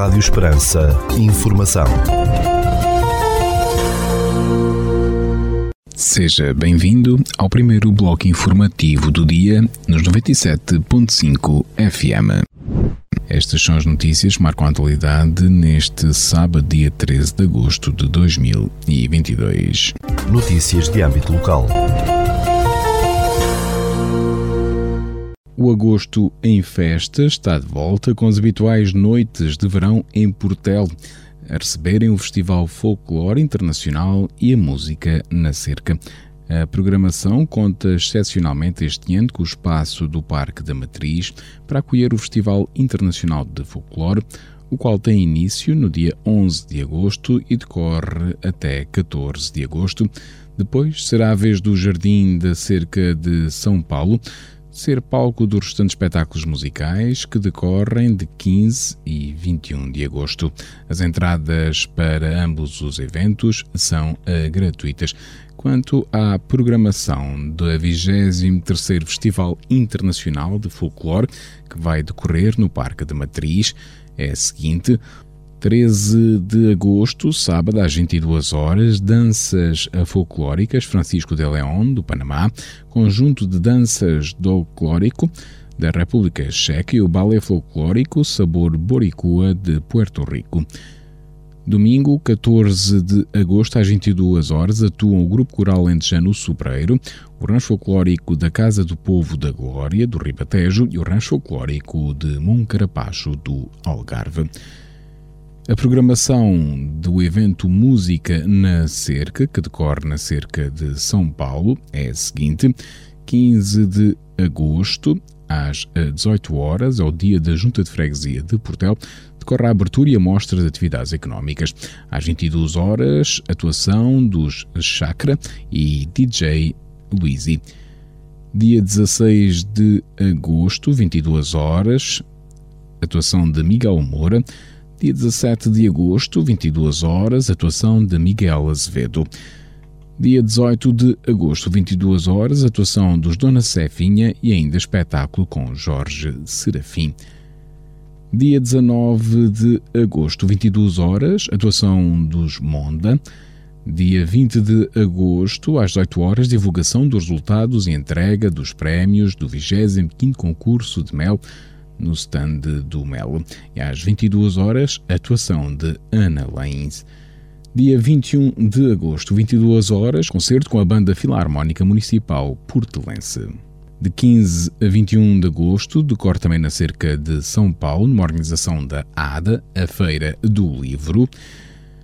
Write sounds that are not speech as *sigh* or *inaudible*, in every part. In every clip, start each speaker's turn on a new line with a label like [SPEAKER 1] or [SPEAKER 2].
[SPEAKER 1] Rádio Esperança. Informação.
[SPEAKER 2] Seja bem-vindo ao primeiro bloco informativo do dia nos 97.5 FM. Estas são as notícias que marcam a atualidade neste sábado, dia 13 de agosto de 2022.
[SPEAKER 1] Notícias de âmbito local.
[SPEAKER 2] O agosto em festa está de volta com as habituais noites de verão em Portel, a receberem o Festival Folclore Internacional e a música na cerca. A programação conta excepcionalmente este ano com o espaço do Parque da Matriz para acolher o Festival Internacional de Folclore, o qual tem início no dia 11 de agosto e decorre até 14 de agosto. Depois será a vez do Jardim da Cerca de São Paulo, ser palco dos restantes espetáculos musicais que decorrem de 15 e 21 de agosto. As entradas para ambos os eventos são uh, gratuitas. Quanto à programação do 23º Festival Internacional de Folclore, que vai decorrer no Parque da Matriz, é a seguinte: 13 de agosto, sábado, às 22 horas, danças folclóricas Francisco de León, do Panamá, conjunto de danças folclórico da República Checa e o balé folclórico Sabor Boricua de Puerto Rico. Domingo, 14 de agosto, às 22 horas, atuam o Grupo Coral Lentejano Sobreiro, o Rancho Folclórico da Casa do Povo da Glória, do Ribatejo, e o Rancho Folclórico de Moncarapacho, do Algarve. A programação do evento Música na Cerca, que decorre na Cerca de São Paulo, é a seguinte: 15 de agosto, às 18 horas, ao dia da Junta de Freguesia de Portel, decorre a abertura e a mostra de atividades económicas. Às 22 horas, atuação dos Chakra e DJ Luizy. Dia 16 de agosto, 22 horas, atuação de Miguel Moura. Dia 17 de agosto, 22 horas, atuação de Miguel Azevedo. Dia 18 de agosto, 22 horas, atuação dos Dona Cefinha e ainda espetáculo com Jorge Serafim. Dia 19 de agosto, 22 horas, atuação dos Monda. Dia 20 de agosto, às 18 horas, divulgação dos resultados e entrega dos prémios do 25º concurso de mel no stand do Melo. E às 22 horas, atuação de Ana Lains. Dia 21 de agosto, 22 horas, concerto com a Banda Filarmónica Municipal Portelense. De 15 a 21 de agosto, decorre também na cerca de São Paulo, numa organização da ADA, a Feira do Livro.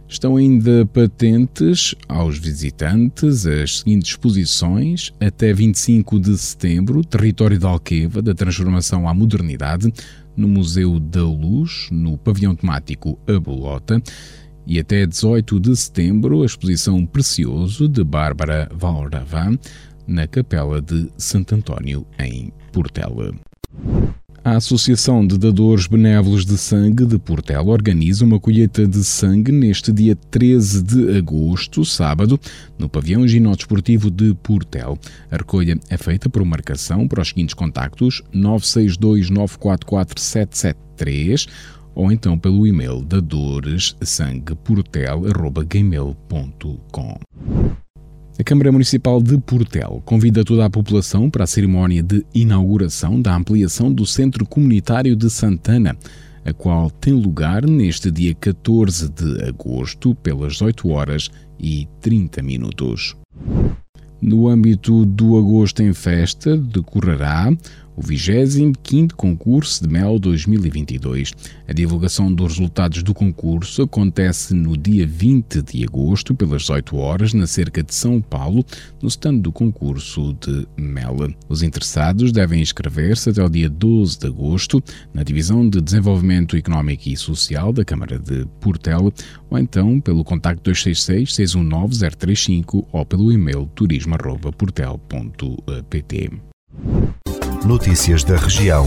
[SPEAKER 2] Estão ainda patentes aos visitantes as seguintes exposições até 25 de setembro, Território da Alqueva, da Transformação à Modernidade, no Museu da Luz, no pavilhão temático A Bolota, e até 18 de setembro, a exposição Precioso, de Bárbara Valravan, na Capela de Santo António, em Portela. A Associação de Dadores Benévolos de Sangue de Portela organiza uma colheita de sangue neste dia 13 de agosto, sábado, no pavilhão ginódesportivo de Portel. A recolha é feita por marcação para os seguintes contactos 962 944 773 ou então pelo e-mail dadoressangueportel.gmail.com. A Câmara Municipal de Portel convida toda a população para a cerimónia de inauguração da ampliação do Centro Comunitário de Santana, a qual tem lugar neste dia 14 de agosto, pelas 8 horas e 30 minutos. No âmbito do Agosto em Festa, decorrerá o 25º concurso de Mel 2022. A divulgação dos resultados do concurso acontece no dia 20 de agosto, pelas 18 horas, na cerca de São Paulo, no stand do concurso de Mel. Os interessados devem inscrever-se até o dia 12 de agosto na Divisão de Desenvolvimento Económico e Social da Câmara de Portel ou então pelo contacto 266 619 035 ou pelo e-mail turismo.portel.pt.
[SPEAKER 1] Notícias da região.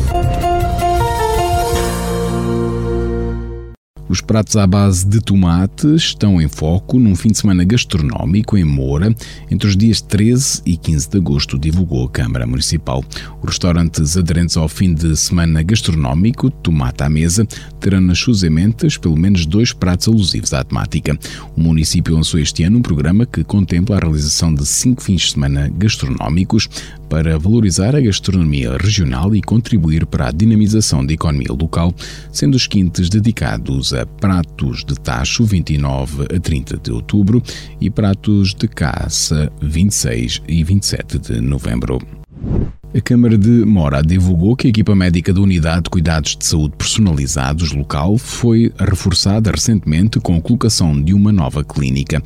[SPEAKER 2] Os pratos à base de tomate estão em foco num fim de semana gastronómico em Moura entre os dias 13 e 15 de agosto, divulgou a Câmara Municipal. Os restaurantes aderentes ao fim de semana gastronómico, tomate à mesa, terão nas suas ementas pelo menos dois pratos alusivos à temática. O município lançou este ano um programa que contempla a realização de cinco fins de semana gastronómicos para valorizar a gastronomia regional e contribuir para a dinamização da economia local, sendo os quintes dedicados a pratos de tacho 29 a 30 de outubro e pratos de caça 26 e 27 de novembro. A Câmara de Mora divulgou que a equipa médica da Unidade de Cuidados de Saúde Personalizados local foi reforçada recentemente com a colocação de uma nova clínica.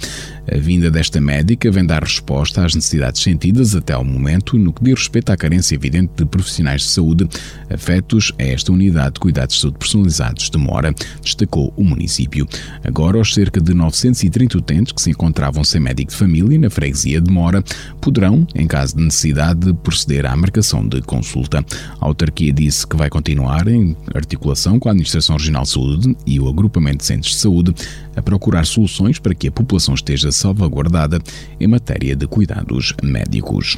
[SPEAKER 2] A vinda desta médica vem dar resposta às necessidades sentidas até ao momento no que diz respeito à carência evidente de profissionais de saúde afetos a esta Unidade de Cuidados de Saúde Personalizados de Mora, destacou o município. Agora, os cerca de 930 utentes que se encontravam sem médico de família na freguesia de Mora poderão, em caso de necessidade, proceder à marcação de consulta. A autarquia disse que vai continuar em articulação com a Administração Regional de Saúde e o Agrupamento de Centros de Saúde a procurar soluções para que a população esteja salvaguardada em matéria de cuidados médicos.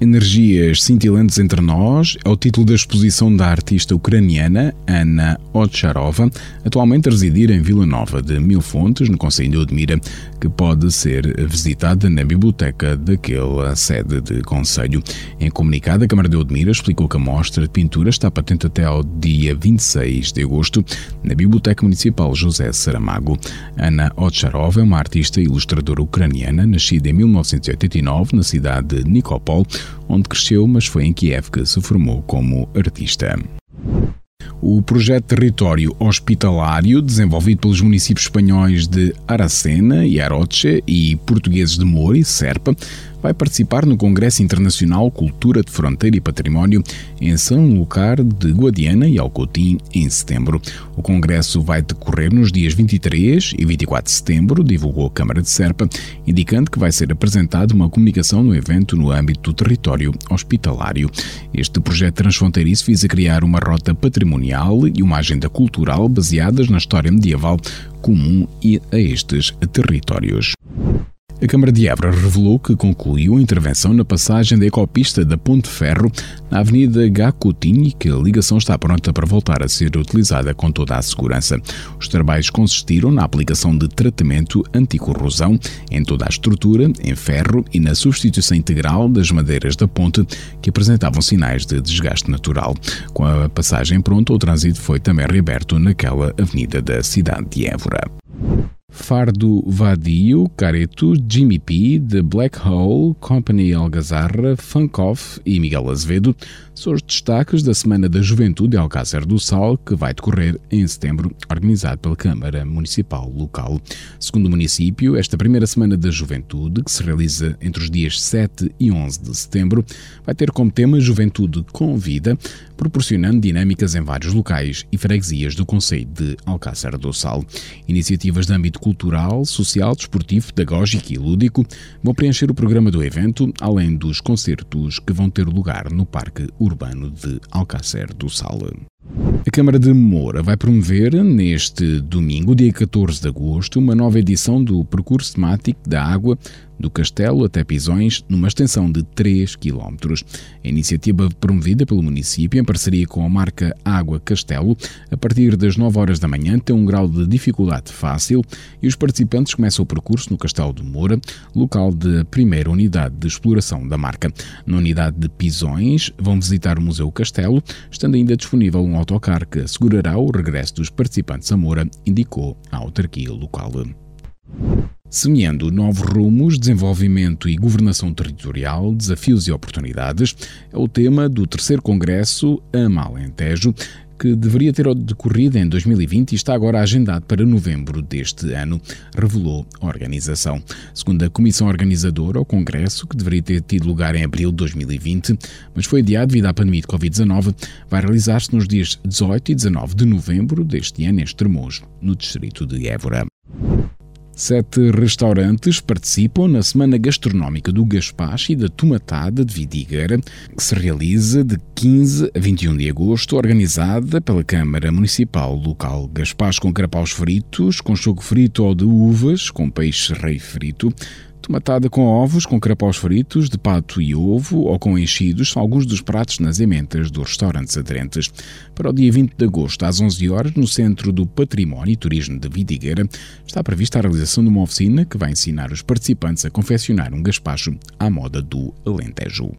[SPEAKER 2] Energias cintilantes entre nós é o título da exposição da artista ucraniana Ana Otcharova, atualmente a residir em Vila Nova de Mil Fontes, no Conselho de Odmira, que pode ser visitada na biblioteca daquela sede de Conselho. Em comunicado, a Câmara de Odmira explicou que a mostra de pintura está patente até ao dia 26 de agosto na Biblioteca Municipal José Saramago. Ana Otcharova é uma artista e ilustradora ucraniana, nascida em 1989 na cidade de Nikopol, onde cresceu, mas foi em Kiev que se formou como artista. O projeto Território Hospitalário, desenvolvido pelos municípios espanhóis de Aracena e Aroche e portugueses de Moura e Serpa, vai participar no Congresso Internacional Cultura de Fronteira e Património em São Lucar de Guadiana e Alcotim em setembro. O congresso vai decorrer nos dias 23 e 24 de setembro, divulgou a Câmara de Serpa, indicando que vai ser apresentada uma comunicação no evento no âmbito do território hospitalário. Este projeto transfronteiriço visa criar uma rota patrimonial e uma agenda cultural baseadas na história medieval comum a estes territórios. A Câmara de Évora revelou que concluiu a intervenção na passagem da ecopista da Ponte Ferro na Avenida Gacotinho e que a ligação está pronta para voltar a ser utilizada com toda a segurança. Os trabalhos consistiram na aplicação de tratamento anticorrosão em toda a estrutura, em ferro e na substituição integral das madeiras da ponte que apresentavam sinais de desgaste natural. Com a passagem pronta, o trânsito foi também reaberto naquela avenida da cidade de Évora. Fardo Vadio, Careto, Jimmy P, The Black Hole, Company Algazarra, Funkoff e Miguel Azevedo são os destaques da Semana da Juventude Alcácer do Sal, que vai decorrer em setembro, organizado pela Câmara Municipal Local. Segundo o município, esta primeira Semana da Juventude, que se realiza entre os dias 7 e 11 de setembro, vai ter como tema Juventude com Vida, proporcionando dinâmicas em vários locais e freguesias do Conselho de Alcácer do Sal. Iniciativas de âmbito cultural, social, desportivo, pedagógico e lúdico vão preencher o programa do evento, além dos concertos que vão ter lugar no Parque Urbano de Alcácer do Sal. A Câmara de Moura vai promover neste domingo, dia 14 de agosto, uma nova edição do percurso temático da água do Castelo até Pisões, numa extensão de 3 km. A iniciativa promovida pelo município, em parceria com a marca Água Castelo, a partir das 9 horas da manhã, tem um grau de dificuldade fácil e os participantes começam o percurso no Castelo de Moura, local de primeira unidade de exploração da marca. Na unidade de Pisões, vão visitar o Museu Castelo, estando ainda disponível um autocar que assegurará o regresso dos participantes a Moura, indicou a autarquia local. Semeando novos rumos, desenvolvimento e governação territorial, desafios e oportunidades, é o tema do terceiro Congresso Amalentejo, que deveria ter decorrido em 2020 e está agora agendado para novembro deste ano, revelou a organização. Segundo a comissão organizadora, o congresso, que deveria ter tido lugar em abril de 2020, mas foi adiado devido à pandemia de Covid-19, vai realizar-se nos dias 18 e 19 de novembro deste ano em Estremoz, no distrito de Évora. Sete restaurantes participam na Semana Gastronómica do Gaspacho e da Tomatada de Vidigueira, que se realiza de 15 a 21 de agosto, organizada pela Câmara Municipal Local. Gaspacho com carapaus fritos, com choco frito ou de uvas, com peixe rei frito, Tomatada com ovos, com carapaus fritos, de pato e ovo ou com enchidos são alguns dos pratos nas ementas dos restaurantes aderentes. Para o dia 20 de agosto, às 11 horas, no Centro do Património e Turismo de Vidigueira, está prevista a realização de uma oficina que vai ensinar os participantes a confeccionar um gaspacho à moda do Alentejo.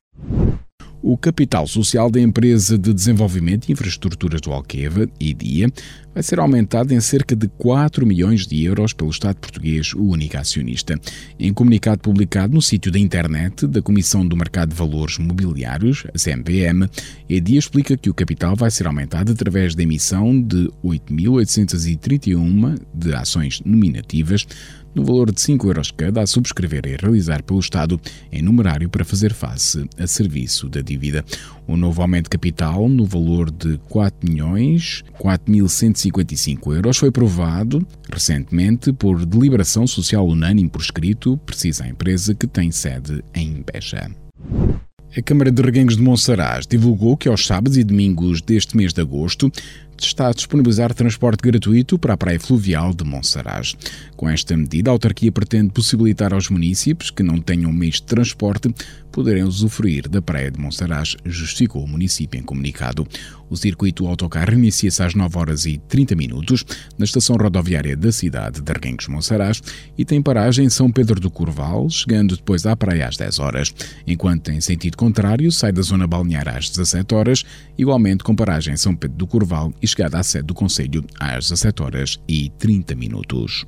[SPEAKER 2] O capital social da Empresa de Desenvolvimento e Infraestruturas do Alqueva, IDIA, vai ser aumentado em cerca de 4 milhões de euros pelo Estado português, o único acionista. Em comunicado publicado no sítio da internet da Comissão do Mercado de Valores Mobiliários, a CMVM, IDIA explica que o capital vai ser aumentado através da emissão de 8.831 de ações nominativas no valor de 5 euros cada a subscrever e realizar pelo Estado em numerário para fazer face a serviço da dívida. O novo aumento de capital no valor de 4 milhões 4.155 euros foi aprovado recentemente por deliberação social unânime por escrito, precisa a empresa que tem sede em Beja. A Câmara de Reguengos de Monsaraz divulgou que aos sábados e domingos deste mês de agosto está a disponibilizar transporte gratuito para a praia fluvial de Monsaraz. Com esta medida, a autarquia pretende possibilitar aos municípios que não tenham meios de transporte poderem usufruir da praia de Monsaraz, justificou o município em comunicado. O circuito autocarro inicia-se às 9 horas e 30 minutos na estação rodoviária da cidade de Arguengos Monsaraz e tem paragem em São Pedro do Curval, chegando depois à praia às 10 horas, enquanto em sentido contrário sai da zona balnear às 17 horas, igualmente com paragem em São Pedro do Curval e chegada à sede do Conselho às 17 horas e 30 minutos.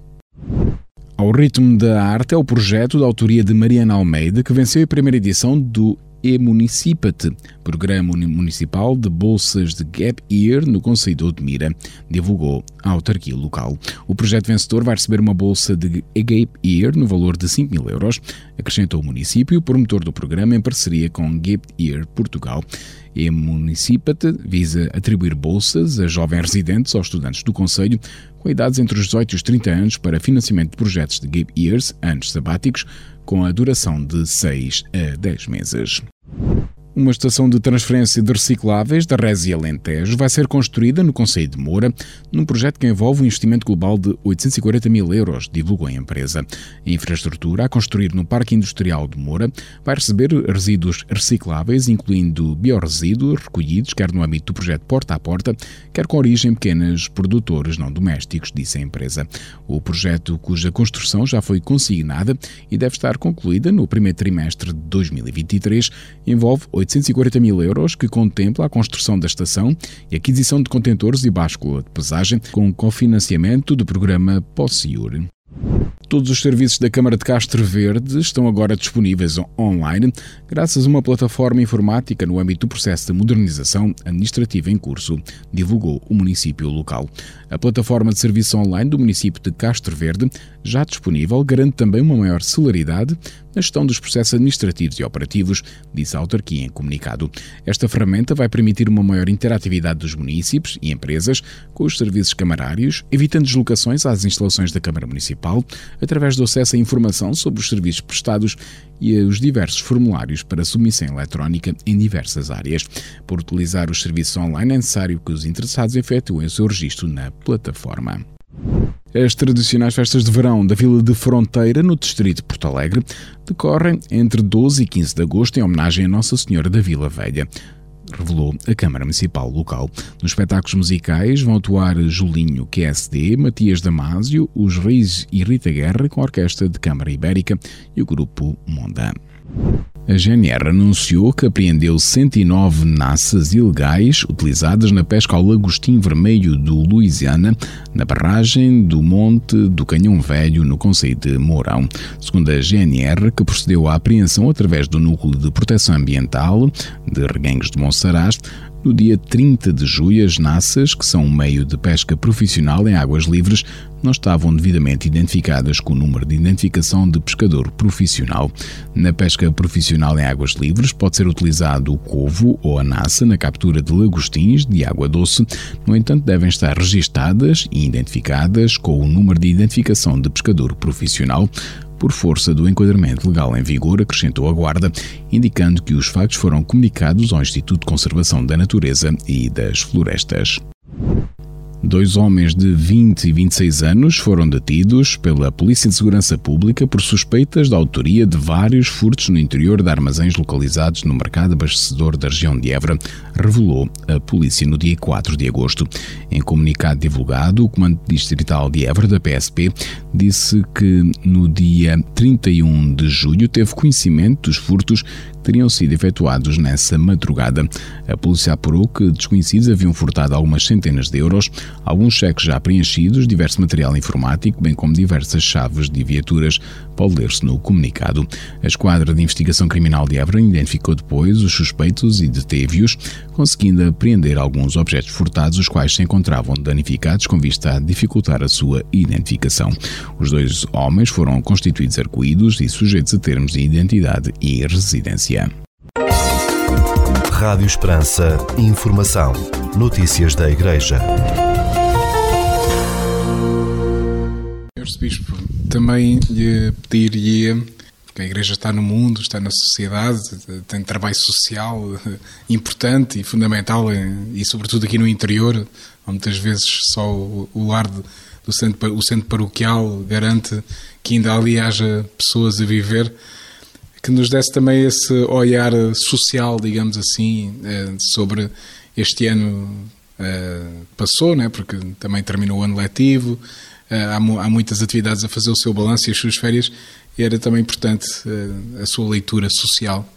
[SPEAKER 2] Ao ritmo da arte é o projeto da autoria de Mariana Almeida que venceu a primeira edição do e-Municipate, Programa Municipal de Bolsas de Gap Year no Conselho de Odmira, divulgou a autarquia local. O projeto vencedor vai receber uma bolsa de Gap Year no valor de 5 mil euros, acrescentou o município, promotor do programa em parceria com Gap Year Portugal. E Municipate visa atribuir bolsas a jovens residentes ou estudantes do Conselho com idades entre os 18 e os 30 anos para financiamento de projetos de Gap Years, anos sabáticos, com a duração de 6 a 10 meses. Uma estação de transferência de recicláveis da Resi Alentejo vai ser construída no Conselho de Moura, num projeto que envolve um investimento global de 840 mil euros, divulgou a empresa. A infraestrutura a construir no Parque Industrial de Moura vai receber resíduos recicláveis, incluindo biorresíduos recolhidos quer no âmbito do projeto Porta a Porta, quer com origem em pequenos produtores não domésticos, disse a empresa. O projeto, cuja construção já foi consignada e deve estar concluída no primeiro trimestre de 2023, envolve 840 mil euros, que contempla a construção da estação e aquisição de contentores e báscula de pesagem com cofinanciamento do programa POSSIUR. Todos os serviços da Câmara de Castro Verde estão agora disponíveis online, graças a uma plataforma informática no âmbito do processo de modernização administrativa em curso, divulgou o município local. A plataforma de serviço online do município de Castro Verde, já disponível, garante também uma maior celeridade na gestão dos processos administrativos e operativos, disse a autarquia em comunicado. Esta ferramenta vai permitir uma maior interatividade dos municípios e empresas com os serviços camarários, evitando deslocações às instalações da Câmara Municipal, através do acesso à informação sobre os serviços prestados e os diversos formulários para submissão eletrónica em diversas áreas. Por utilizar os serviços online, é necessário que os interessados efetuem o seu registro na plataforma. As tradicionais festas de verão da Vila de Fronteira, no distrito de Porto Alegre, decorrem entre 12 e 15 de agosto em homenagem a Nossa Senhora da Vila Velha revelou a Câmara Municipal local. Nos espetáculos musicais vão atuar Julinho QSD, Matias Damásio, Os Reis e Rita Guerra com a Orquestra de Câmara Ibérica e o Grupo Monda. A GNR anunciou que apreendeu 109 naças ilegais utilizadas na pesca ao lagostim vermelho do Louisiana, na barragem do Monte do Canhão Velho, no Conselho de Mourão. Segundo a GNR, que procedeu à apreensão através do Núcleo de Proteção Ambiental de Reguengos de Monsaraz, No dia 30 de julho, as naças, que são um meio de pesca profissional em águas livres, não estavam devidamente identificadas com o número de identificação de pescador profissional. Na pesca profissional em águas livres pode ser utilizado o covo ou a naça na captura de lagostins de água doce, no entanto devem estar registadas e identificadas com o número de identificação de pescador profissional, por força do enquadramento legal em vigor, acrescentou a Guarda, indicando que os factos foram comunicados ao Instituto de Conservação da Natureza e das Florestas. Dois homens de 20 e 26 anos foram detidos pela Polícia de Segurança Pública por suspeitas da autoria de vários furtos no interior de armazéns localizados no mercado abastecedor da região de Évora, revelou a polícia no dia 4 de agosto. Em comunicado divulgado, o Comando Distrital de Évora, da PSP, disse que no dia 31 de julho teve conhecimento dos furtos teriam sido efetuados nessa madrugada. A polícia apurou que desconhecidos haviam furtado algumas centenas de euros, alguns cheques já preenchidos, diverso material informático, bem como diversas chaves de viaturas, pode ler-se no comunicado. A Esquadra de Investigação Criminal de Évora identificou depois os suspeitos e deteve-os, conseguindo apreender alguns objetos furtados, os quais se encontravam danificados com vista a dificultar a sua identificação. Os dois homens foram constituídos arcoídos e sujeitos a termos de identidade e residência.
[SPEAKER 1] Rádio Esperança. Informação. Notícias da Igreja.
[SPEAKER 3] Arcebispo, também lhe pediria que a Igreja está no mundo, está na sociedade, tem trabalho social *laughs* importante e fundamental, e sobretudo aqui no interior, muitas vezes só o lar do centro, o centro paroquial garante que ainda ali haja pessoas a viver que nos desse também esse olhar social, digamos assim, eh, sobre este ano eh, passou, né? porque também terminou o ano letivo, eh, há, muitas atividades a fazer o seu balanço e as suas férias, e era também importante a sua leitura social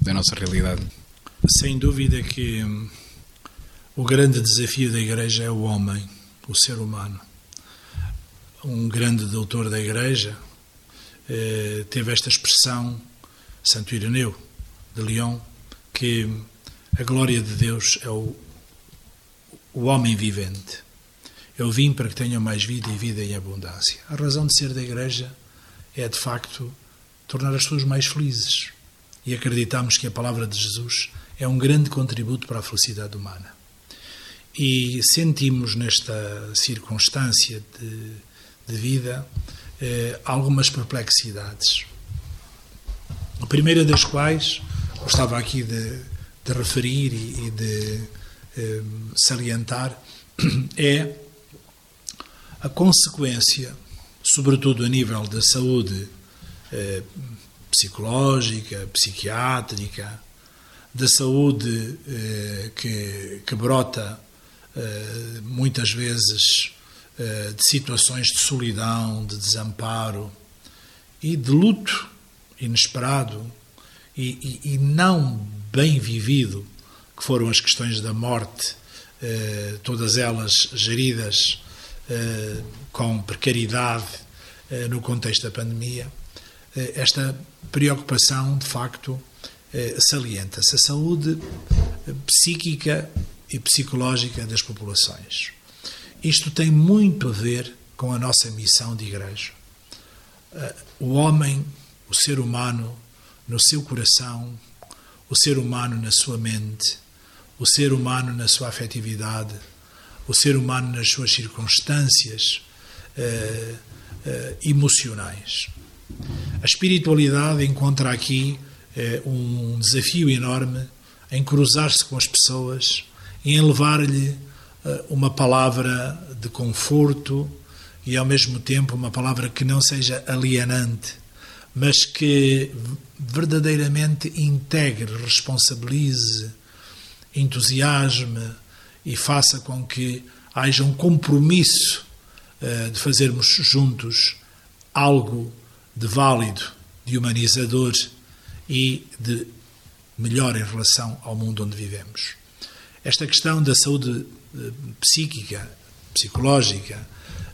[SPEAKER 3] da nossa realidade.
[SPEAKER 4] Sem dúvida que hum, o grande desafio da Igreja é o homem, o ser humano. Um grande doutor da Igreja teve esta expressão Santo Ireneu de Leão, que a glória de Deus é o, o homem vivente. Eu vim para que tenham mais vida e vida em abundância. A razão de ser da Igreja é, de facto, tornar as pessoas mais felizes. E acreditamos que a palavra de Jesus é um grande contributo para a felicidade humana. E sentimos nesta circunstância de, de vida eh, algumas perplexidades. A primeira das quais gostava aqui de, de referir e, e de eh, salientar *clears throat* é a consequência, sobretudo a nível da saúde eh, psicológica, psiquiátrica, da saúde eh, que, que brota eh, muitas vezes eh, de situações de solidão, de desamparo e de luto inesperado e, e, e não bem vivido, que foram as questões da morte, eh, todas elas geridas com precariedade eh, no contexto da pandemia, eh, esta preocupação, de facto, eh, salienta-se a saúde psíquica e psicológica das populações. Isto tem muito a ver com a nossa missão de igreja. Eh, o homem o ser humano no seu coração, o ser humano na sua mente, o ser humano na sua afetividade, o ser humano nas suas circunstâncias uh, uh, emocionais. A espiritualidade encontra aqui uh, um desafio enorme em cruzar-se com as pessoas em levar-lhe uma palavra de conforto e ao mesmo tempo uma palavra que não seja alienante, mas que verdadeiramente integre, responsabilize, entusiasme e faça com que haja um compromisso uh, de fazermos juntos algo de válido, de humanizador e de melhor em relação ao mundo onde vivemos. Esta questão da saúde uh, psíquica, psicológica,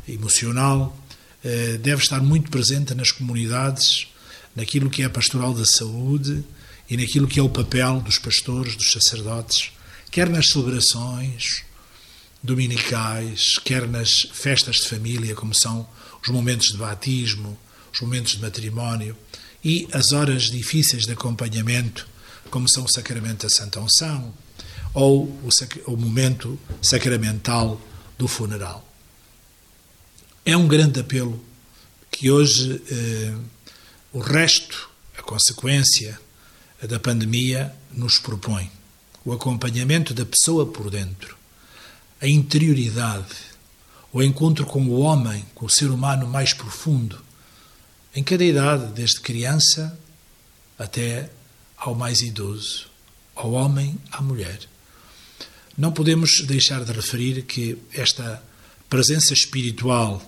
[SPEAKER 4] emocional, eh, deve estar muito presente nas comunidades, naquilo que é a pastoral da saúde e naquilo que é o papel dos pastores, dos sacerdotes, quer nas celebrações dominicais, quer nas festas de família, como são os momentos de batismo, os momentos de matrimónio e as horas difíceis de acompanhamento, como são o sacramento da Santa Unção ou o, o momento sacramental do funeral. É um grande apelo que hoje eh, o resto, a consequência da pandemia, nos propõe. O acompanhamento da pessoa por dentro, a interioridade, o encontro com o homem, com o ser humano mais profundo, em cada idade, desde criança até ao mais idoso, ao homem, à mulher. Não podemos deixar de referir que esta presença espiritual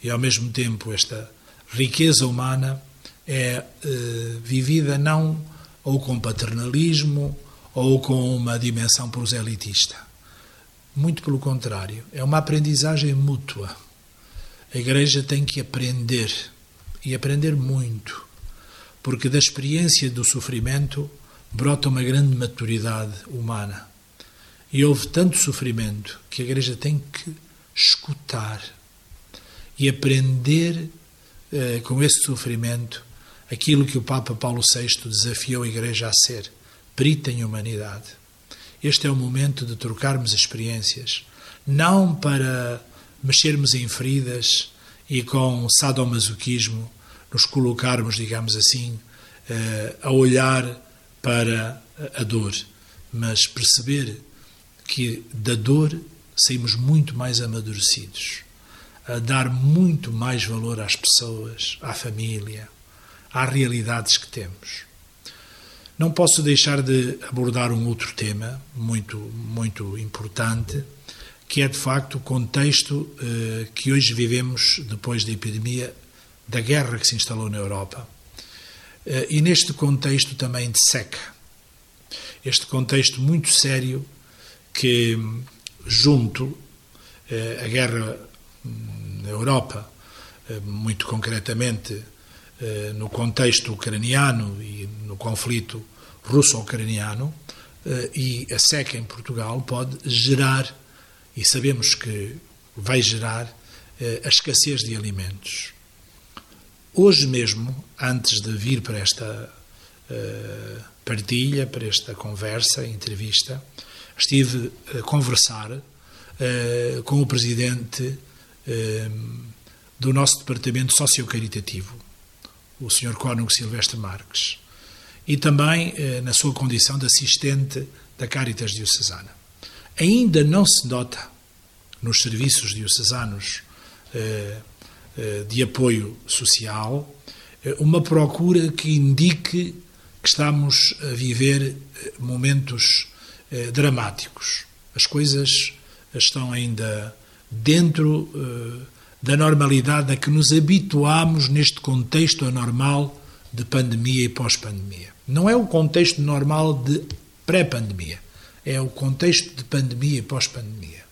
[SPEAKER 4] e, ao mesmo tempo, esta riqueza humana é eh, vivida não ou com paternalismo ou com uma dimensão proselitista. Muito pelo contrário, é uma aprendizagem mútua. A Igreja tem que aprender e aprender muito, porque da experiência do sofrimento brota uma grande maturidade humana. E houve tanto sofrimento que a Igreja tem que escutar e aprender eh, com esse sofrimento aquilo que o Papa Paulo VI desafiou a Igreja a ser: perita em humanidade. Este é o momento de trocarmos experiências, não para mexermos em feridas e com sadomasoquismo nos colocarmos, digamos assim, eh, a olhar para a dor, mas perceber que da dor saímos muito mais amadurecidos, a dar muito mais valor às pessoas, à família, às realidades que temos. Não posso deixar de abordar um outro tema muito, muito importante, que é de facto o contexto eh, que hoje vivemos depois da epidemia, da guerra que se instalou na Europa. Eh, e neste contexto também de seca. Este contexto muito sério que junto eh, a guerra na Europa, muito concretamente no contexto ucraniano e no conflito russo-ucraniano, e a seca em Portugal pode gerar, e sabemos que vai gerar, a escassez de alimentos. Hoje mesmo, antes de vir para esta partilha, para esta conversa, entrevista, estive a conversar com o presidente do nosso departamento socio-caritativo, o Sr. Cónigo Silvestre Marques, e também uh, na sua condição de assistente da Caritas Diocesana. Ainda não se nota nos serviços diocesanos de apoio social uma procura que indique que estamos a viver momentos eh, dramáticos. As coisas estão ainda dentro eh, da normalidade a que nos habituamos neste contexto anormal de pandemia e pós-pandemia. Não é o contexto normal de pré-pandemia, é o contexto de pandemia e pós-pandemia.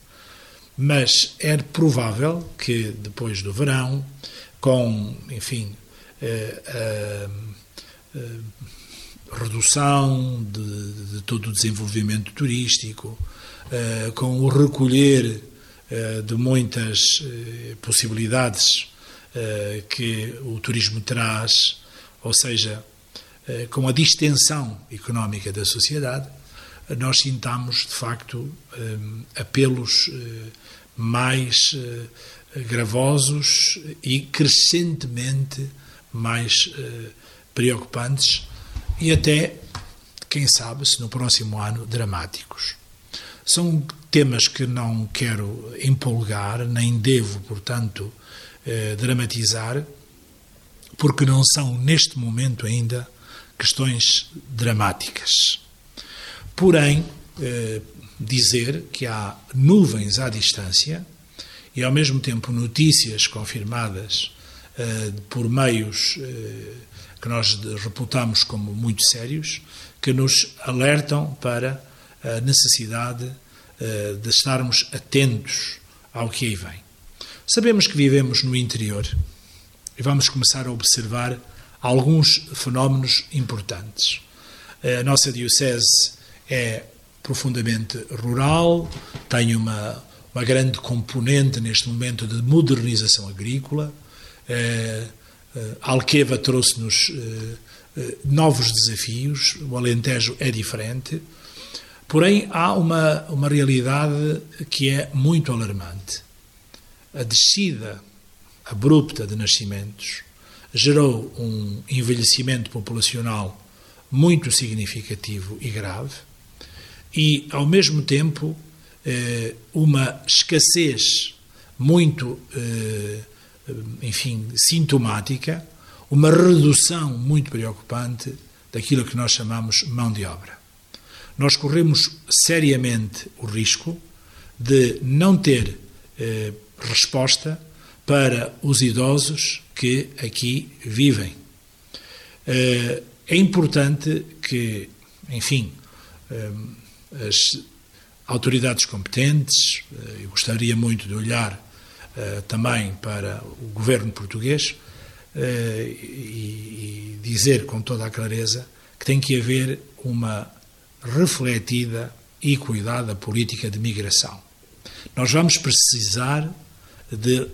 [SPEAKER 4] Mas é provável que depois do verão, com, enfim, eh, redução de, de, todo o desenvolvimento turístico, com o recolher de muitas uh, possibilidades que o turismo traz, ou seja, com a distensão económica da sociedade, nós sintamos de facto apelos mais gravosos e crescentemente mais preocupantes e até, quem sabe, se no próximo ano, dramáticos. São temas que não quero empolgar, nem devo, portanto, eh, dramatizar, porque não são, neste momento ainda, questões dramáticas. Porém, eh, dizer que há nuvens à distância e, ao mesmo tempo, notícias confirmadas eh, por meios eh, que nós reputamos como muito sérios, que nos alertam para a necessidade uh, de estarmos atentos ao que aí vem. Sabemos que vivemos no interior e vamos começar a observar alguns fenómenos importantes. A nossa Diocese é profundamente rural, tem uma, uma grande componente neste momento de modernização agrícola. Eh, eh, Alqueva trouxe-nos eh, eh, novos desafios, o Alentejo é diferente, porém há uma, uma realidade que é muito alarmante. A descida abrupta de nascimentos gerou um envelhecimento populacional muito significativo e grave, e, ao mesmo tempo, eh, uma escassez muito, eh, enfim, sintomática, uma redução muito preocupante daquilo que nós chamamos mão de obra. Nós corremos seriamente o risco de não ter eh, resposta para os idosos que aqui vivem. Eh, é importante que, enfim, eh, as autoridades competentes, eh, eu gostaria muito de olhar também para o governo português e dizer com toda a clareza que tem que haver uma refletida e cuidada política de migração. Nós vamos precisar de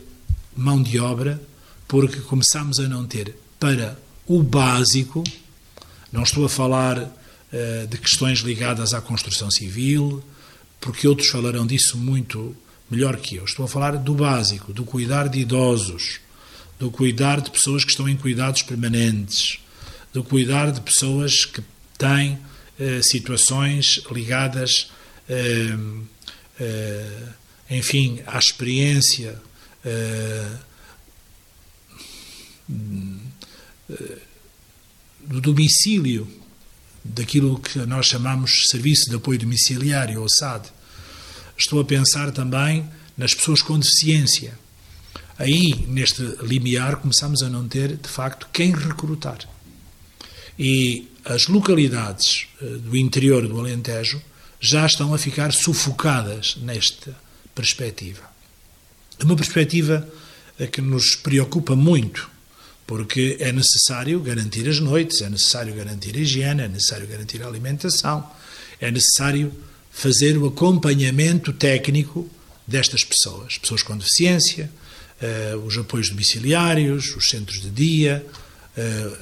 [SPEAKER 4] mão de obra porque começamos a não ter para o básico, não estou a falar uh, de questões ligadas à construção civil, porque outros falarão disso muito melhor que eu. Estou a falar do básico, do cuidar de idosos, do cuidar de pessoas que estão em cuidados permanentes, do cuidar de pessoas que têm uh, situações ligadas, uh, enfim, à experiência do domicílio, daquilo que nós chamamos Serviço de Apoio Domiciliário, ou SAD. Estou a pensar também nas pessoas com deficiência. Aí, neste limiar, começamos a não ter, de facto, quem recrutar. E as localidades eh, do interior do Alentejo já estão a ficar sufocadas nesta perspectiva. Uma perspectiva eh, que nos preocupa muito, porque é necessário garantir as noites, é necessário garantir a higiene, é necessário garantir a alimentação, é necessário fazer o acompanhamento técnico destas pessoas, pessoas com deficiência, uh, os apoios domiciliários, os centros de dia,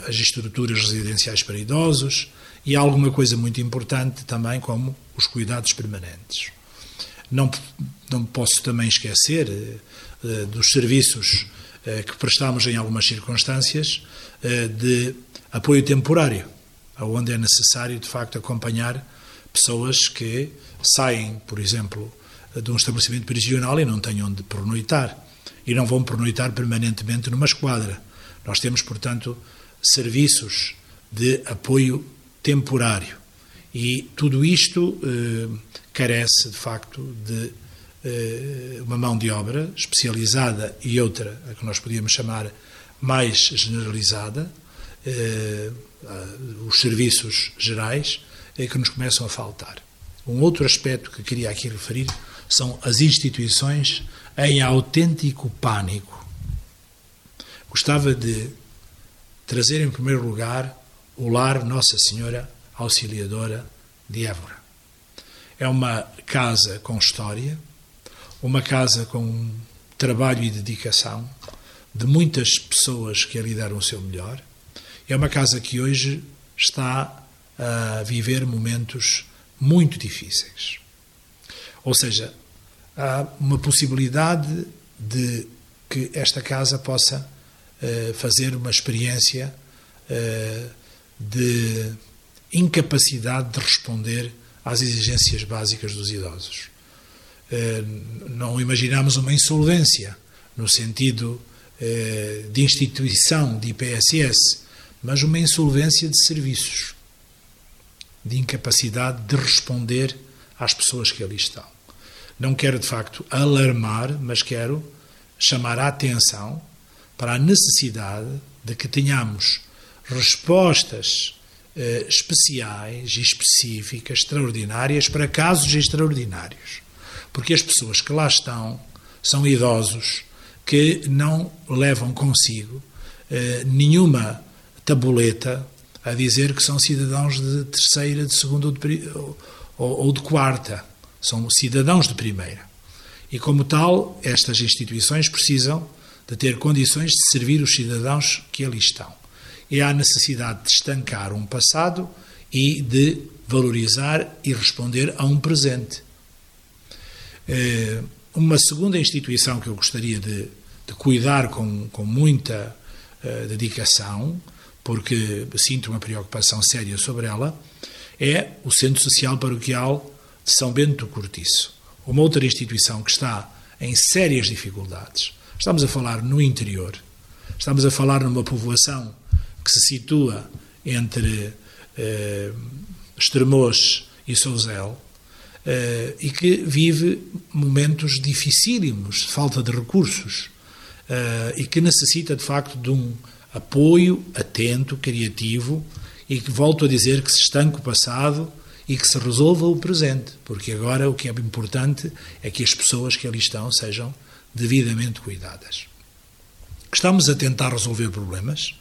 [SPEAKER 4] as estruturas residenciais para idosos e alguma coisa muito importante também como os cuidados permanentes. Não, não posso também esquecer uh, dos serviços eh, que prestamos em algumas circunstâncias eh, de apoio temporário, onde é necessário, de facto, acompanhar pessoas que saem, por exemplo, de um estabelecimento prisional e não têm onde pernoitar e não vão pernoitar permanentemente numa esquadra. Nós temos, portanto, serviços de apoio temporário e tudo isto eh, carece, de facto, de eh, uma mão de obra especializada e outra, a que nós podíamos chamar mais generalizada, eh, os serviços gerais, é que nos começam a faltar. Um outro aspecto que queria aqui referir são as instituições em autêntico pânico. Gostava de trazer em primeiro lugar o lar Nossa Senhora Auxiliadora de Évora. É uma casa com história, uma casa com trabalho e dedicação de muitas pessoas que ali deram o seu melhor. É uma casa que hoje está a viver momentos muito difíceis. Ou seja, há uma possibilidade de que esta casa possa fazer uma experiência uh, de incapacidade de responder às exigências básicas dos idosos. Eh, não imaginamos uma insolvência no sentido eh, de instituição de IPSS, mas uma insolvência de serviços, de incapacidade de responder às pessoas que ali estão. Não quero, de facto, alarmar, mas quero chamar a atenção para a necessidade de que tenhamos respostas eh, especiais específicas, extraordinárias, para casos extraordinários porque as pessoas que lá estão são idosos que não levam consigo eh, nenhuma tabuleta a dizer que são cidadãos de terceira, de segunda ou de, ou, ou de quarta, são cidadãos de primeira. E, como tal, estas instituições precisam de ter condições de servir os cidadãos que ali estão. E há necessidade de estancar um passado e de valorizar e responder a um presente. Eh, uma segunda instituição que eu gostaria de, de cuidar com, com muita uh, dedicação, porque sinto uma preocupação séria sobre ela, é o Centro Social Paroquial de São Bento do Cortiço. Uma outra instituição que está em sérias dificuldades. Estamos a falar no interior, estamos a falar numa povoação que se situa entre eh, Estremoz e Souzel, eh, e que vive momentos dificílimos falta de recursos eh, e que necessita de facto de um apoio atento, criativo e que volto a dizer que se estanque o passado e que se resolva o presente, porque agora o que é importante é que as pessoas que ali estão sejam devidamente cuidadas. Estamos a tentar resolver problemas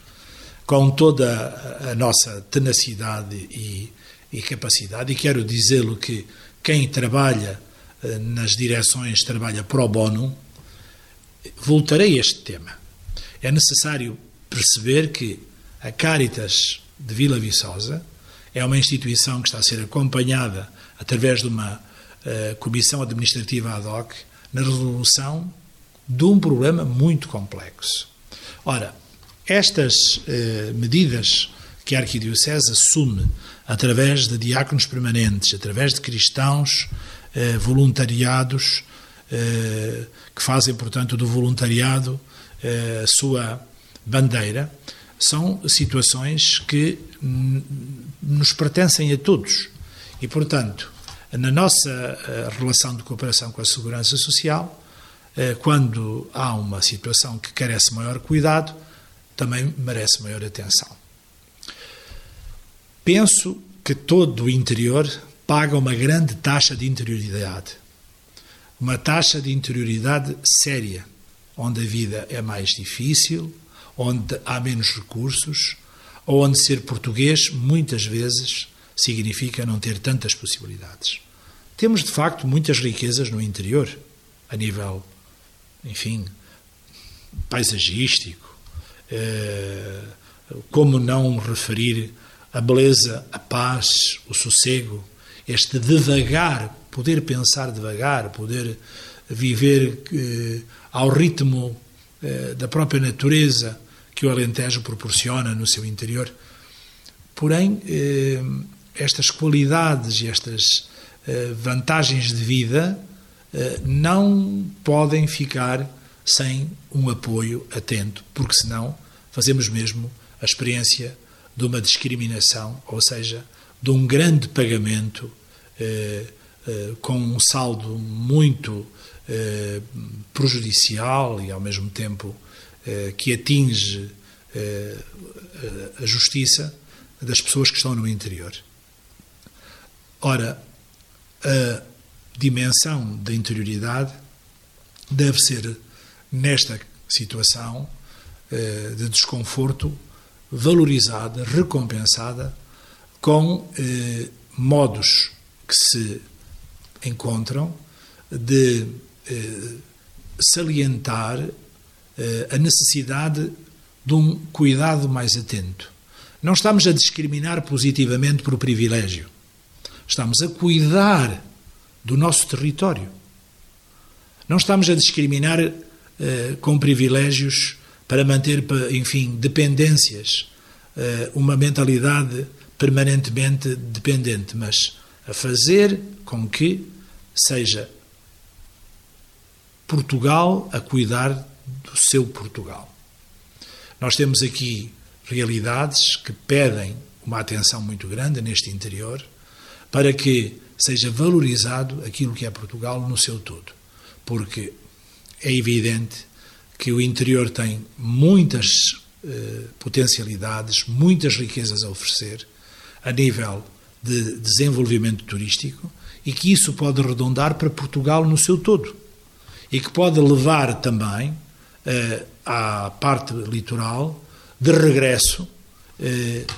[SPEAKER 4] com toda a nossa tenacidade e, e capacidade, e quero dizê-lo que quem trabalha eh, nas direções trabalha pro bono, voltarei a este tema. É necessário perceber que a Caritas de Vila Viçosa é uma instituição que está a ser acompanhada através de uma uh, comissão administrativa ad hoc na resolução de um problema muito complexo. Ora, estas uh, medidas que a Arquidiocese assume através de diáconos permanentes, através de cristãos eh, voluntariados, eh, que fazem, portanto, do voluntariado eh, a sua bandeira, são situações que nos pertencem a todos. E, portanto, na nossa eh, relação de cooperação com a Segurança Social, eh, quando há uma situação que carece maior cuidado, também merece maior atenção. Penso que todo o interior paga uma grande taxa de interioridade. Uma taxa de interioridade séria, onde a vida é mais difícil, onde há menos recursos, ou onde ser português muitas vezes significa não ter tantas possibilidades. Temos de facto muitas riquezas no interior, a nível, enfim, paisagístico. Eh, como não referir a beleza, a paz, o sossego, este devagar, poder pensar devagar, poder viver eh, ao ritmo eh, da própria natureza que o Alentejo proporciona no seu interior. Porém, estas qualidades e estas vantagens de vida não podem ficar sem um apoio atento, porque senão fazemos mesmo a experiência de uma discriminação, ou seja, de um grande pagamento eh, eh, com um saldo muito eh, prejudicial e, ao mesmo tempo, eh, que atinge eh, a justiça das pessoas que estão no interior. Ora, a dimensão da interioridade deve ser, nesta situação eh, de desconforto, valorizada, recompensada com eh, modos que se encontram de eh, salientar a necessidade de um cuidado mais atento. Não estamos a discriminar positivamente por privilégio. Estamos a cuidar do nosso território. Não estamos a discriminar eh, com privilégios para manter, enfim, dependências, eh, uma mentalidade permanentemente dependente, mas a fazer com que seja Portugal a cuidar do seu Portugal. Nós temos aqui realidades que pedem uma atenção muito grande neste interior para que seja valorizado aquilo que é Portugal no seu todo. Porque é evidente que o interior tem muitas eh, potencialidades, muitas riquezas a oferecer a nível de desenvolvimento turístico e que isso pode redondar para Portugal no seu todo e que pode levar também eh, à parte litoral de regresso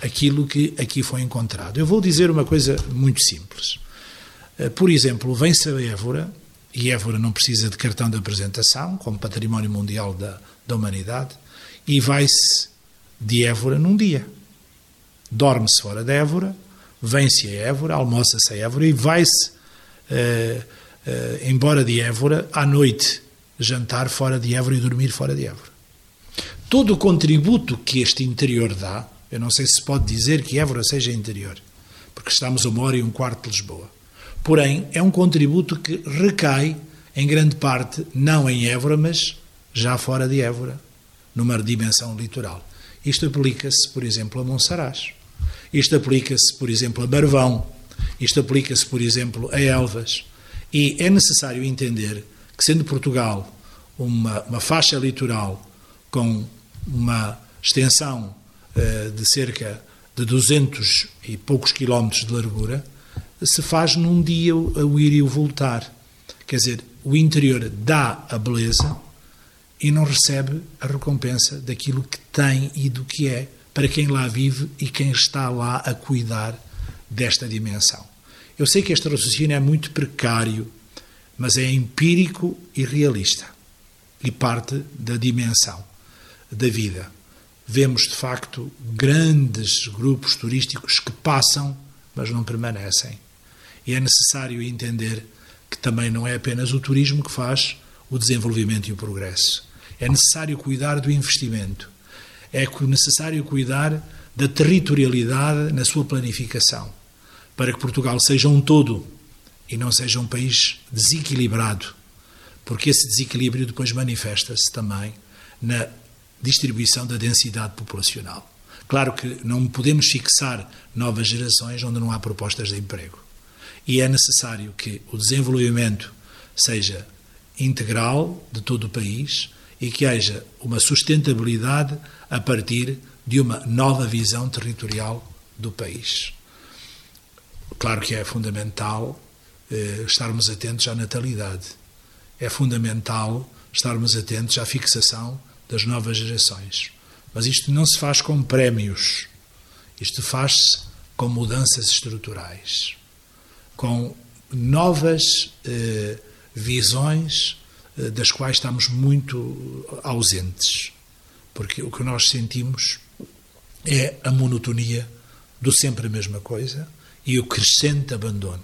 [SPEAKER 4] aquilo que aqui foi encontrado. Eu vou dizer uma coisa muito simples. Eh, por exemplo, vem-se a Évora, e Évora não precisa de cartão de apresentação, como património mundial da, da humanidade, e vai-se de Évora num dia. Dorme-se fora de Évora, vem-se a Évora, almoça-se a Évora e vai-se uh, embora de Évora à noite jantar fora de Évora e dormir fora de Évora. Todo o contributo que este interior dá, eu não sei se pode dizer que Évora seja interior, porque estamos a uma hora e um quarto de Lisboa. Porém, é um contributo que recai, em grande parte, não em Évora, mas já fora de Évora, numa dimensão litoral. Isto aplica-se, por exemplo, a Monsaraz. Isto aplica-se, por exemplo, a Barvão. Isto aplica-se, por exemplo, a Elvas. E é necessário entender que, sendo Portugal uma, uma faixa litoral com uma extensão de cerca de 200 e poucos quilómetros de largura, se faz num dia o ir e o voltar. Quer dizer, o interior dá a beleza e não recebe a recompensa daquilo que tem e do que é para quem lá vive e quem está lá a cuidar desta dimensão. Eu sei que este raciocínio é muito precário, mas é empírico e realista e parte da dimensão da vida. Vemos, de facto, grandes grupos turísticos que passam, mas não permanecem. E é necessário entender que também não é apenas o turismo que faz o desenvolvimento e o progresso. É necessário cuidar do investimento. É necessário cuidar da territorialidade na sua planificação, para que Portugal seja um todo e não seja um país desequilibrado, porque esse desequilíbrio depois manifesta-se também na distribuição da densidade populacional. Claro que não podemos fixar novas gerações onde não há propostas de emprego. E é necessário que o desenvolvimento seja integral de todo o país e que haja uma sustentabilidade a partir de uma nova visão territorial do país. Claro que é fundamental eh, estarmos atentos à natalidade. É fundamental estarmos atentos à fixação das novas gerações. Mas isto não se faz com prémios. Isto faz-se com mudanças estruturais, com novas eh, visões eh, das quais estamos muito ausentes. Porque o que nós sentimos é a monotonia do sempre a mesma coisa e o crescente abandono.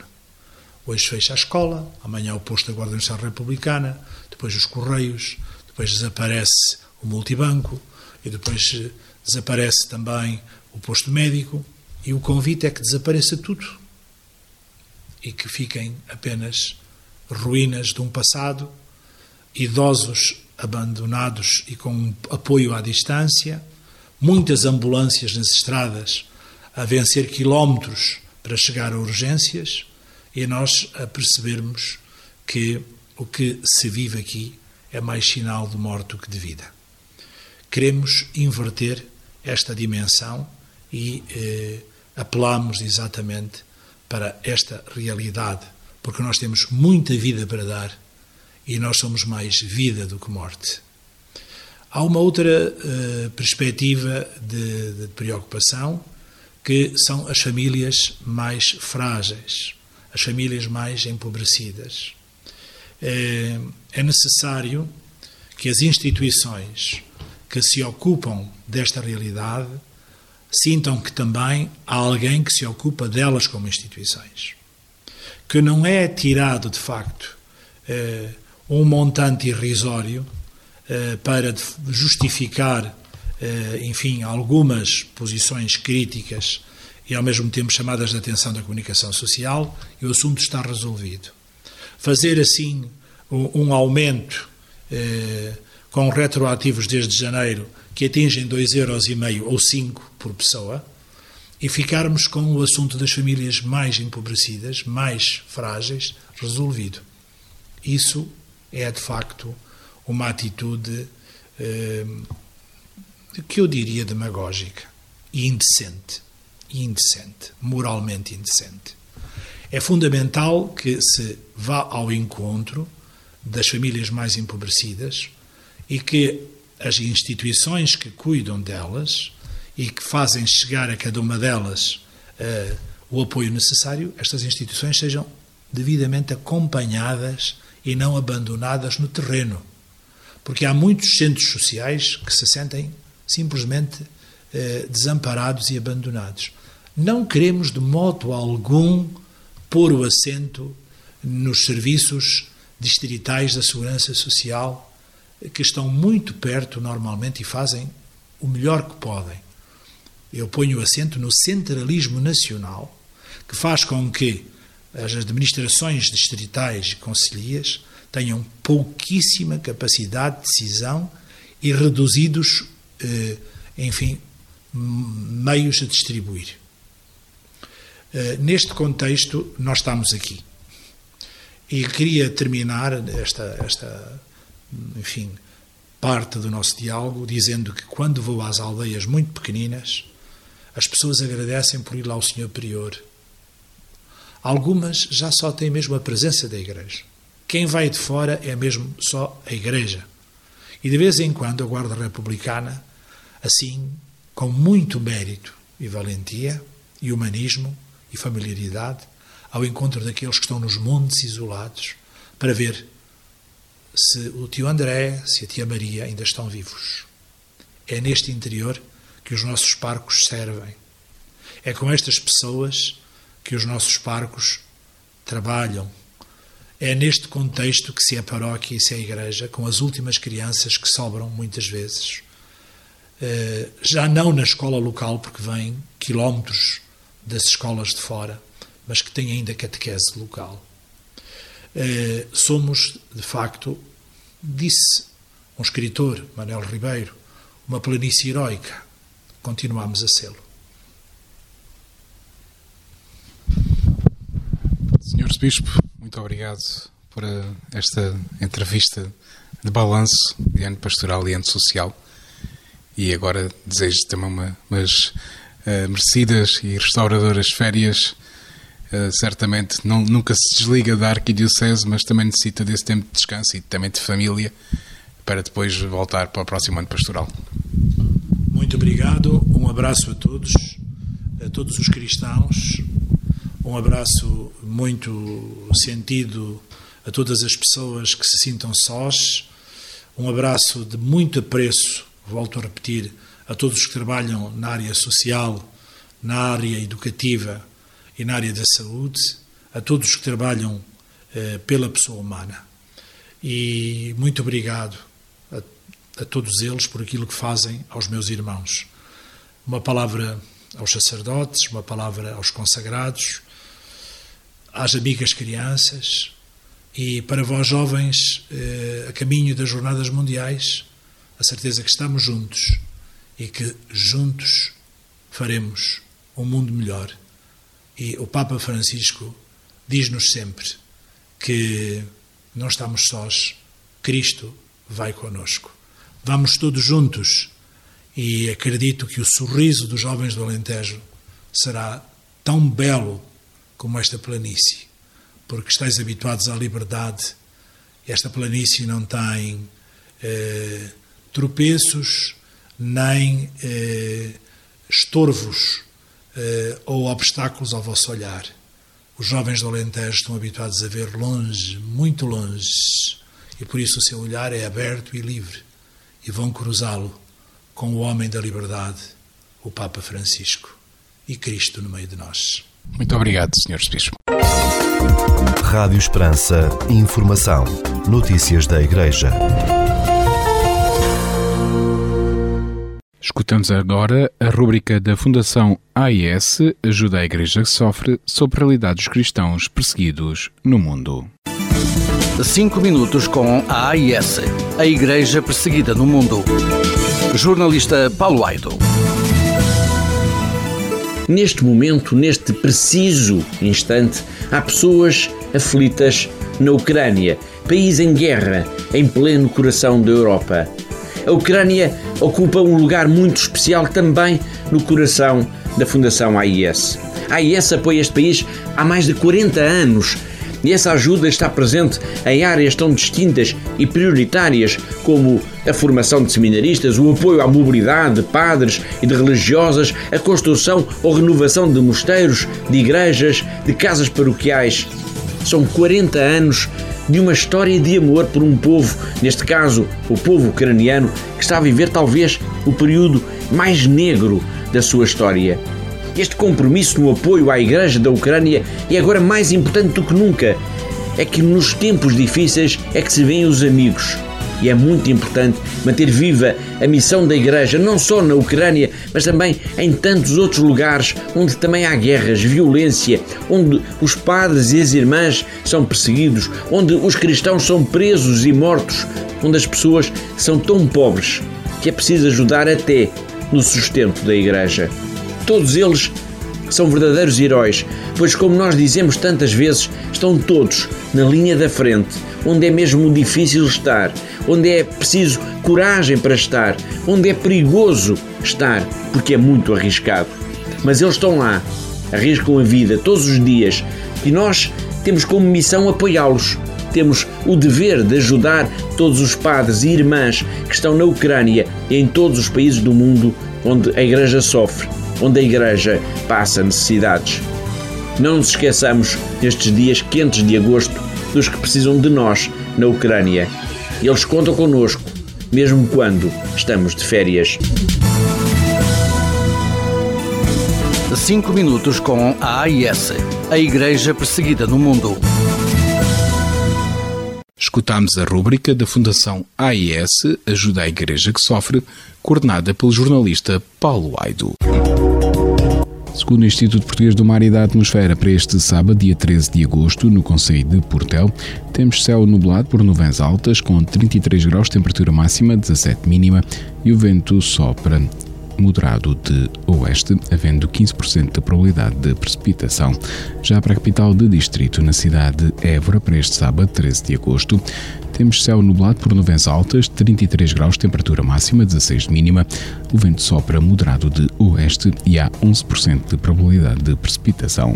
[SPEAKER 4] Hoje fecha a escola, amanhã o posto da Guarda Nacional Republicana, depois os Correios, depois desaparece o multibanco e depois eh, desaparece também o posto médico e o convite é que desapareça tudo e que fiquem apenas ruínas de um passado, idosos abandonados e com apoio à distância, muitas ambulâncias nas estradas a vencer quilómetros para chegar a urgências e nós a percebermos que o que se vive aqui é mais sinal de morte do que de vida. Queremos inverter esta dimensão e eh, apelamos exatamente para esta realidade, porque nós temos muita vida para dar e nós somos mais vida do que morte. Há uma outra uh, perspectiva de, de, preocupação que são as famílias mais frágeis, as famílias mais empobrecidas. É, é necessário que as instituições que se ocupam desta realidade sintam que também há alguém que se ocupa delas como instituições. Que não é tirado, de facto, eh, um montante irrisório eh, para justificar, eh, enfim, algumas posições críticas e ao mesmo tempo chamadas de atenção da comunicação social e o assunto está resolvido. Fazer assim um aumento com retroativos desde janeiro que atingem 2,5 euros ou 5 por pessoa e ficarmos com o assunto das famílias mais empobrecidas, mais frágeis, resolvido. Isso é de facto uma atitude eh, que eu diria demagógica e indecente, indecente, moralmente indecente. É fundamental que se vá ao encontro das famílias mais empobrecidas e que as instituições que cuidam delas e que fazem chegar a cada uma delas uh, o apoio necessário, estas instituições sejam devidamente acompanhadas e não abandonadas no terreno. Porque há muitos centros sociais que se sentem simplesmente eh, desamparados e abandonados. Não queremos de modo algum pôr o acento nos serviços distritais da segurança social que estão muito perto normalmente e fazem o melhor que podem. Eu ponho o acento no centralismo nacional, que faz com que as administrações distritais e concelhias tenham pouquíssima capacidade de decisão e reduzidos, eh, enfim, meios a distribuir. Eh, neste contexto, nós estamos aqui. E queria terminar esta, esta enfim, parte do nosso diálogo dizendo que quando vou às aldeias muito pequeninas, as pessoas agradecem por ir lá ao Senhor Prior. Algumas já só têm mesmo a presença da igreja. Quem vai de fora é mesmo só a igreja. E de vez em quando a Guarda Republicana, assim, com muito mérito e valentia, e humanismo e familiaridade, ao encontro daqueles que estão nos montes isolados, para ver se o tio André, se a tia Maria ainda estão vivos. É neste interior que os nossos parcos servem. É com estas pessoas que os nossos parcos trabalham. É neste contexto que se é paróquia e se é igreja, com as últimas crianças que sobram muitas vezes. Eh, já não na escola local, porque vêm quilómetros das escolas de fora, mas que têm ainda catequese local. Eh, somos, de facto, disse um escritor, Manuel Ribeiro, uma planície heroica. Continuamos a sê-lo.
[SPEAKER 3] Senhor Bispo, muito obrigado por eh, esta entrevista de balanço de ano pastoral e ano social. E agora desejo também uma, umas uh, merecidas e restauradoras férias eh, certamente não, nunca se desliga da arquidiocese, mas também necessita desse tempo de descanso e também de família para depois voltar para o próximo ano pastoral.
[SPEAKER 4] Muito obrigado, um abraço a todos, a todos os cristãos, um abraço muito sentido a todas as pessoas que se sintam sós, um abraço de muito apreço, volto a repetir, a todos que trabalham na área social, na área educativa, e na área da saúde, a todos que trabalham eh, pela pessoa humana. E muito obrigado a, a todos eles por aquilo que fazem aos meus irmãos. Uma palavra aos sacerdotes, uma palavra aos consagrados, às amigas crianças e para vós jovens eh, a caminho das jornadas mundiais, a certeza que estamos juntos e que juntos faremos um mundo melhor e o Papa Francisco diz-nos sempre que não estamos sós, Cristo vai conosco. Vamos todos juntos e acredito que o sorriso dos jovens do Alentejo será tão belo como esta planície, porque estáis habituados à liberdade. Esta planície não tem eh, tropeços nem eh, estorvos ou obstáculos ao vosso olhar. Os jovens do Alentejo estão habituados a ver longe, muito longe, e por isso o seu olhar é aberto e livre, e vão cruzá-lo com o homem da liberdade, o Papa Francisco, e Cristo no meio de nós.
[SPEAKER 3] Muito obrigado, Sr. Bispo.
[SPEAKER 1] Rádio Esperança, informação, notícias da Igreja.
[SPEAKER 2] Escutamos agora a rúbrica da Fundação AIS Ajuda a Igreja que Sofre sobre a realidade dos cristãos perseguidos no mundo.
[SPEAKER 5] Cinco minutos com a AIS, a Igreja Perseguida no Mundo. Jornalista Paulo Aido.
[SPEAKER 6] Neste momento, neste preciso instante, há pessoas aflitas na Ucrânia, país em guerra, em pleno coração da Europa a Ucrânia ocupa um lugar muito especial também no coração da Fundação AIS. A AIS apoia este país há mais de 40 anos e essa ajuda está presente em áreas tão distintas e prioritárias como a formação de seminaristas, o apoio à mobilidade de padres e de religiosas, a construção ou renovação de mosteiros, de igrejas, de casas paroquiais. São 40 anos de uma história de amor por um povo, neste caso o povo ucraniano, que está a viver talvez o período mais negro da sua história. Este compromisso no apoio à Igreja da Ucrânia é agora mais importante do que nunca. É que nos tempos difíceis é que se veem os amigos. E é muito importante manter viva a missão da Igreja, não só na Ucrânia, mas também em tantos outros lugares onde também há guerras, violência, onde os padres e as irmãs são perseguidos, onde os cristãos são presos e mortos, onde as pessoas são tão pobres que é preciso ajudar até no sustento da Igreja. Todos eles são verdadeiros heróis, pois, como nós dizemos tantas vezes, estão todos na linha da frente, onde é mesmo difícil estar, onde é preciso coragem para estar, onde é perigoso estar, porque é muito arriscado. Mas eles estão lá, arriscam a vida todos os dias e nós temos como missão apoiá-los. Temos o dever de ajudar todos os padres e irmãs que estão na Ucrânia e em todos os países do mundo onde a Igreja sofre onde a Igreja passa necessidades. Não nos esqueçamos, nestes dias quentes de agosto, dos que precisam de nós na Ucrânia. Eles contam connosco, mesmo quando estamos de férias.
[SPEAKER 5] Cinco minutos com a AIS, a Igreja Perseguida no Mundo.
[SPEAKER 3] Escutámos a rúbrica da Fundação AIS Ajuda a Igreja que Sofre, coordenada pelo jornalista Paulo Aido.
[SPEAKER 2] Segundo o Instituto Português do Mar e da Atmosfera, para este sábado, dia 13 de agosto, no Conselho de Portel, temos céu nublado por nuvens altas, com 33 graus, temperatura máxima, 17 mínima, e o vento sopra moderado de oeste, havendo 15% de probabilidade de precipitação. Já para a capital de distrito, na cidade de Évora, para este sábado, 13 de agosto, temos céu nublado por nuvens altas, 33 graus, temperatura máxima, 16 mínima. O vento sopra moderado de oeste e há 11% de probabilidade de precipitação.